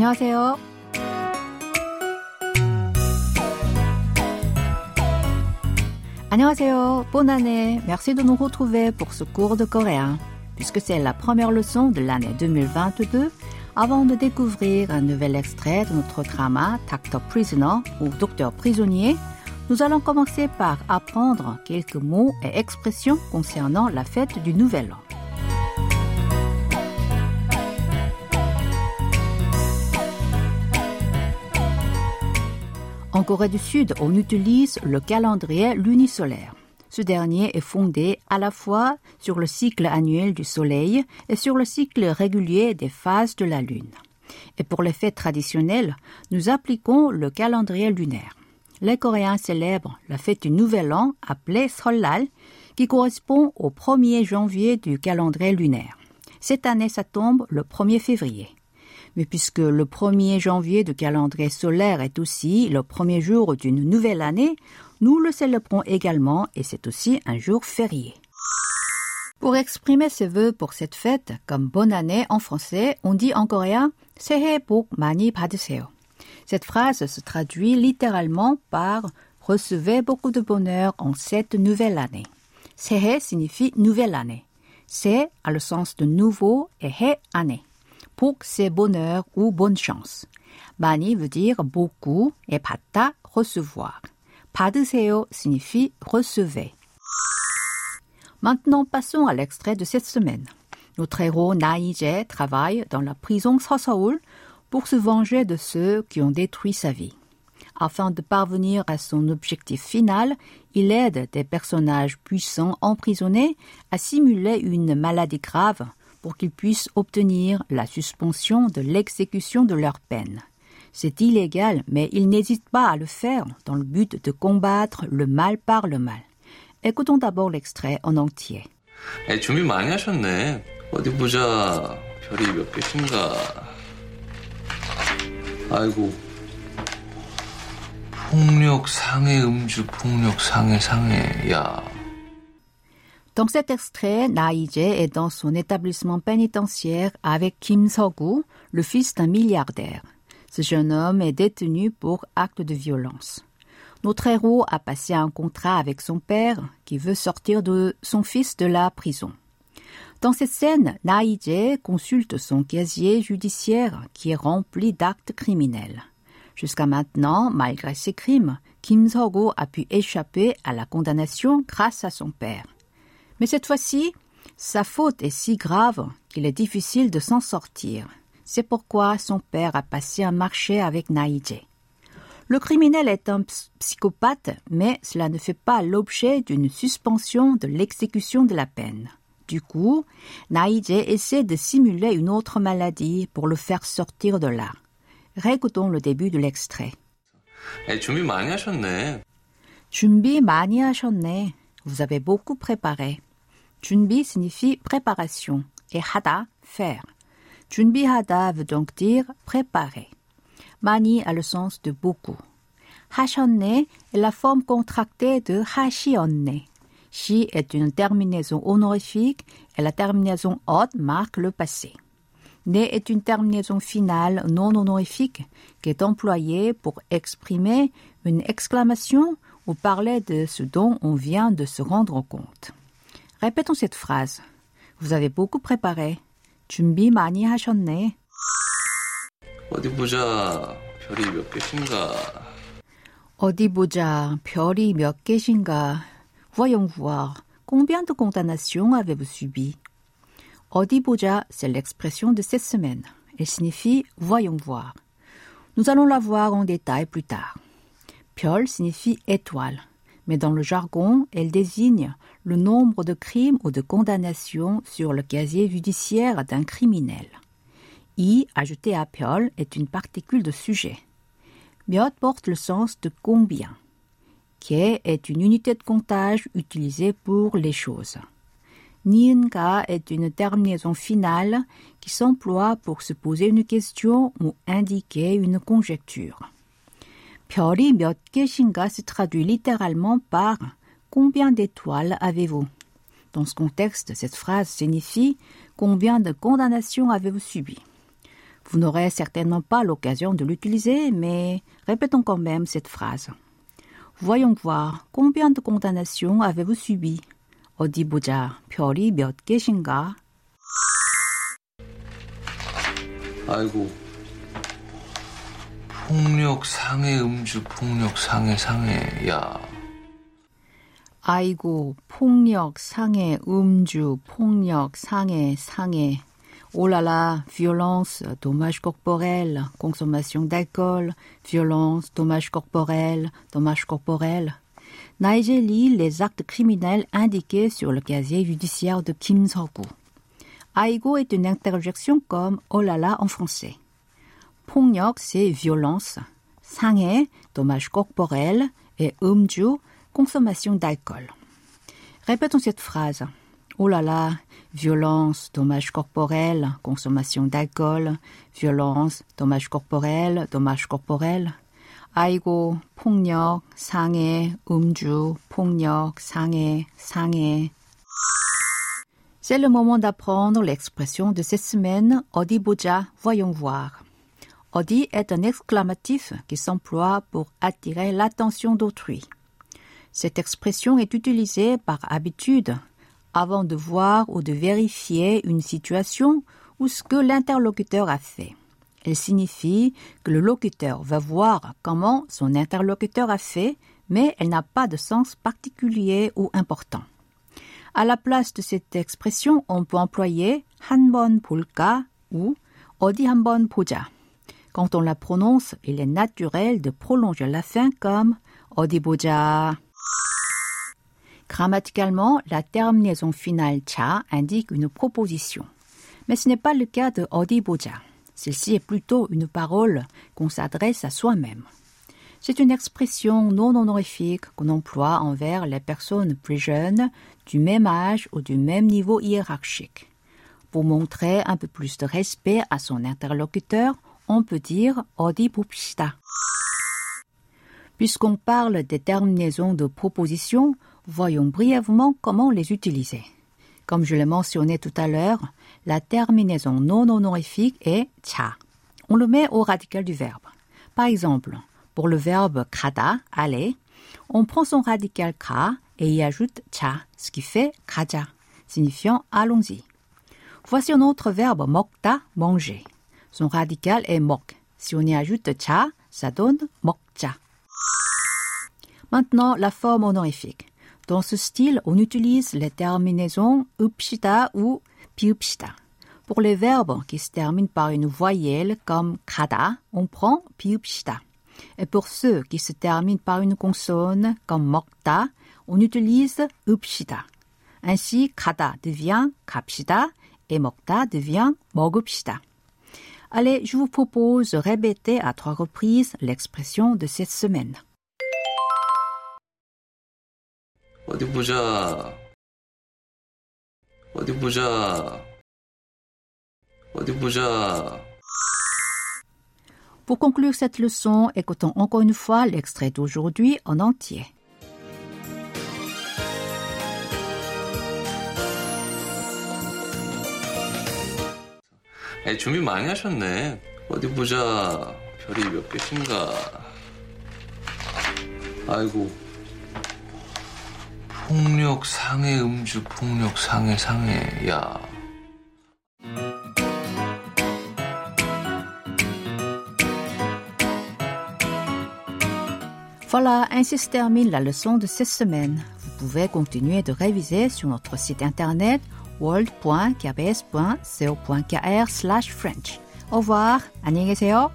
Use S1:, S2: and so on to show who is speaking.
S1: 안녕하세요. 안녕하세요. Bonne année. Merci de nous retrouver pour ce cours de coréen. Puisque c'est la première leçon de l'année 2022, avant de découvrir un nouvel extrait de notre drama Doctor Prisoner ou Docteur prisonnier, nous allons commencer par apprendre quelques mots et expressions concernant la fête du Nouvel An. En Corée du Sud, on utilise le calendrier lunisolaire. Ce dernier est fondé à la fois sur le cycle annuel du Soleil et sur le cycle régulier des phases de la Lune. Et pour les fêtes traditionnelles, nous appliquons le calendrier lunaire. Les Coréens célèbrent la fête du Nouvel An appelée Solal, qui correspond au 1er janvier du calendrier lunaire. Cette année, ça tombe le 1er février. Mais puisque le 1er janvier du calendrier solaire est aussi le premier jour d'une nouvelle année, nous le célébrons également et c'est aussi un jour férié. Pour exprimer ses vœux pour cette fête, comme bonne année en français, on dit en coréen 새해 복 많이 받으세요. Cette phrase se traduit littéralement par recevez beaucoup de bonheur en cette nouvelle année. 새해 signifie nouvelle année. 새 a le sens de nouveau et 해 année. 복, c'est bonheur ou bonne chance. 많이 veut dire beaucoup et 받다, recevoir. 받으세요 signifie recevez. Maintenant, passons à l'extrait de cette semaine. Notre héros Naïje travaille dans la prison Soseul pour se venger de ceux qui ont détruit sa vie. Afin de parvenir à son objectif final, il aide des personnages puissants emprisonnés à simuler une maladie grave pour qu'ils puissent obtenir la suspension de l'exécution de leur peine. C'est illégal, mais il n'hésite pas à le faire dans le but de combattre le mal par le mal. Écoutons d'abord l'extrait en entier.
S2: 에, 준비 많이 하셨네. 어디 보자. 별이 몇 개신가. 아이고. 폭력 상해 음주 폭력 상해 상해. 야.
S1: Dans cet extrait, Naïje est dans son établissement pénitentiaire avec Kim Seok-gu, le fils d'un milliardaire. Ce jeune homme est détenu pour acte de violence. Notre héros a passé un contrat avec son père qui veut sortir de son fils de la prison. Dans cette scène, Naïje consulte son casier judiciaire qui est rempli d'actes criminels. Jusqu'à maintenant, malgré ses crimes, Kim Seok-gu a pu échapper à la condamnation grâce à son père. Mais cette fois-ci, sa faute est si grave qu'il est difficile de s'en sortir. C'est pourquoi son père a passé un marché avec Naïje. Le criminel est un psychopathe, mais cela ne fait pas l'objet d'une suspension de l'exécution de la peine. Du coup, Naïje essaie de simuler une autre maladie pour le faire sortir de là. Récoutons le début de l'extrait.
S2: 에, 준비 많이 하셨네.
S1: 준비 많이 하셨네. Vous avez beaucoup préparé. Junbi signifie préparation et hada faire. Junbi hada veut donc dire préparer. Mani a le sens de beaucoup. Hashonne est la forme contractée de hashionne. Shi est une terminaison honorifique et la terminaison haute marque le passé. Ne est une terminaison finale non honorifique qui est employée pour exprimer une exclamation ou parler de ce dont on vient de se rendre compte. Répétons cette phrase. Vous avez beaucoup préparé. 준비 많이 하셨네.
S2: 어디 보자. 별이 몇 개신가.
S1: 어디 보자. 별이 몇 개신가. Voyons voir. Combien de condamnations avez-vous subi? 어디 보자, c'est l'expression de cette semaine. Elle signifie voyons voir. Nous allons la voir en détail plus tard. 별 signifie étoile, mais dans le jargon, elle désigne le nombre de crimes ou de condamnations sur le casier judiciaire d'un criminel. I, ajouté à piol, est une particule de sujet. Miot porte le sens de combien. Ke est une unité de comptage utilisée pour les choses. Nienka est une terminaison finale qui s'emploie pour se poser une question ou indiquer une conjecture. 별이 몇 개신가 se traduit littéralement par combien d'étoiles avez-vous? Dans ce contexte, cette phrase signifie combien de condamnations avez-vous subi? Vous n'aurez certainement pas l'occasion de l'utiliser, mais répétons quand même cette phrase. Voyons voir, combien de condamnations avez-vous subi? 어디 보자, 별이 몇 개신가?
S2: 아이고. 폭력 상해 음주 폭력 상해 상해 야.
S1: 아이고, 폭력, 상해, 음주, 폭력, 상해, 상해. Oh là là, violence, dommage corporel, consommation d'alcool, violence, dommage corporel, dommage corporel. Naïje lit les actes criminels indiqués sur le casier judiciaire de Kim Seok-gu. Aigo est une interjection comme oh là là en français. 폭력, c'est violence. 상해, dommage corporel. Et umju, consommation d'alcool. Répétons cette phrase. Oh là là, violence, dommage corporel, consommation d'alcool, violence, dommage corporel, dommage corporel. 아이고, 폭력, 상해, 음주, 폭력, 상해, 상해. C'est le moment d'apprendre l'expression de cette semaine, 어디 보자, voyons voir. 어디 est un exclamatif qui s'emploie pour attirer l'attention d'autrui. Cette expression est utilisée par habitude avant de voir ou de vérifier une situation ou ce que l'interlocuteur a fait. Elle signifie que le locuteur va voir comment son interlocuteur a fait, mais elle n'a pas de sens particulier ou important. À la place de cette expression, on peut employer 한번 볼까 ou 어디 한번 보자. Quand on la prononce, il est naturel de prolonger la fin comme 어디 보자. Grammaticalement, la terminaison finale cha indique une proposition. Mais ce n'est pas le cas de 어디 보자. Celle-ci est plutôt une parole qu'on s'adresse à soi-même. C'est une expression non honorifique qu'on emploie envers les personnes plus jeunes, du même âge ou du même niveau hiérarchique. Pour montrer un peu plus de respect à son interlocuteur, on peut dire 어디 봅시다. Puisqu'on parle des terminaisons de proposition, voyons brièvement comment les utiliser. Comme je l'ai mentionné tout à l'heure, la terminaison non honorifique est cha. On le met au radical du verbe. Par exemple, pour le verbe 가다, aller, on prend son radical ka et y ajoute cha, ce qui fait 가자, signifiant allons-y. Voici un autre verbe 먹다, manger. Son radical est mok. Si on y ajoute cha, ça donne 먹자. Maintenant, la forme honorifique. Dans ce style, on utilise les terminaisons upshita ou piupshita. Pour les verbes qui se terminent par une voyelle comme kada, on prend piupshita. Et pour ceux qui se terminent par une consonne comme mokta, on utilise upshita. Ainsi, kada devient kapshita et mokta devient mogupshita. Allez, je vous propose de répéter à trois reprises l'expression de cette semaine.
S2: 어디 보자. 어디 보자. 어디 보자.
S1: Pour conclure cette leçon, écoutons encore une fois l'extrait d'aujourd'hui en entier.
S2: 에, 준비 많이 하셨네. 어디 보자. 별이 몇 개신가. 아이고. 폭력 상해 음주 폭력 상해 상해 야.
S1: Voilà, ainsi se termine la leçon de cette semaine. Vous pouvez continuer de réviser sur notre site internet world.kbs.co.kr/french. Au revoir, 안녕히 계세요.